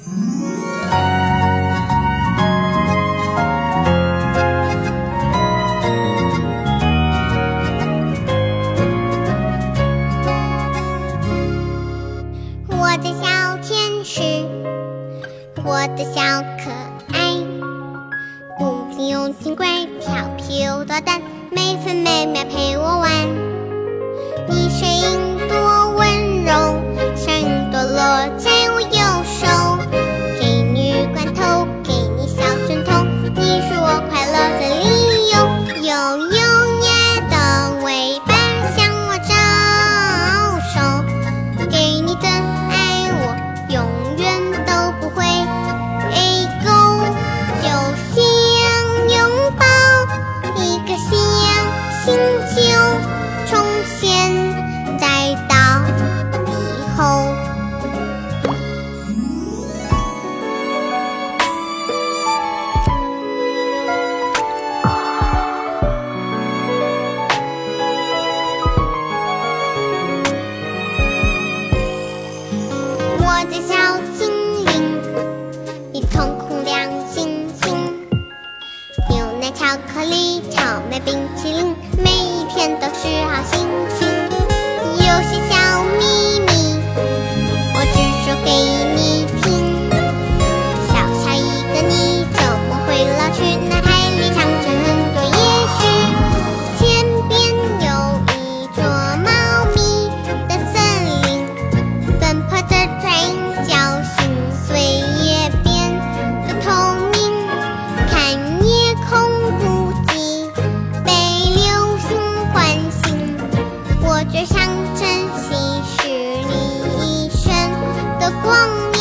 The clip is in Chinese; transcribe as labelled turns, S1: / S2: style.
S1: 我的小天使，我的小可爱，不听用尽乖，调皮又捣蛋，每分每秒陪我玩。巧克力草莓冰淇淋每一天都是好心情当晨曦是你一生的光明。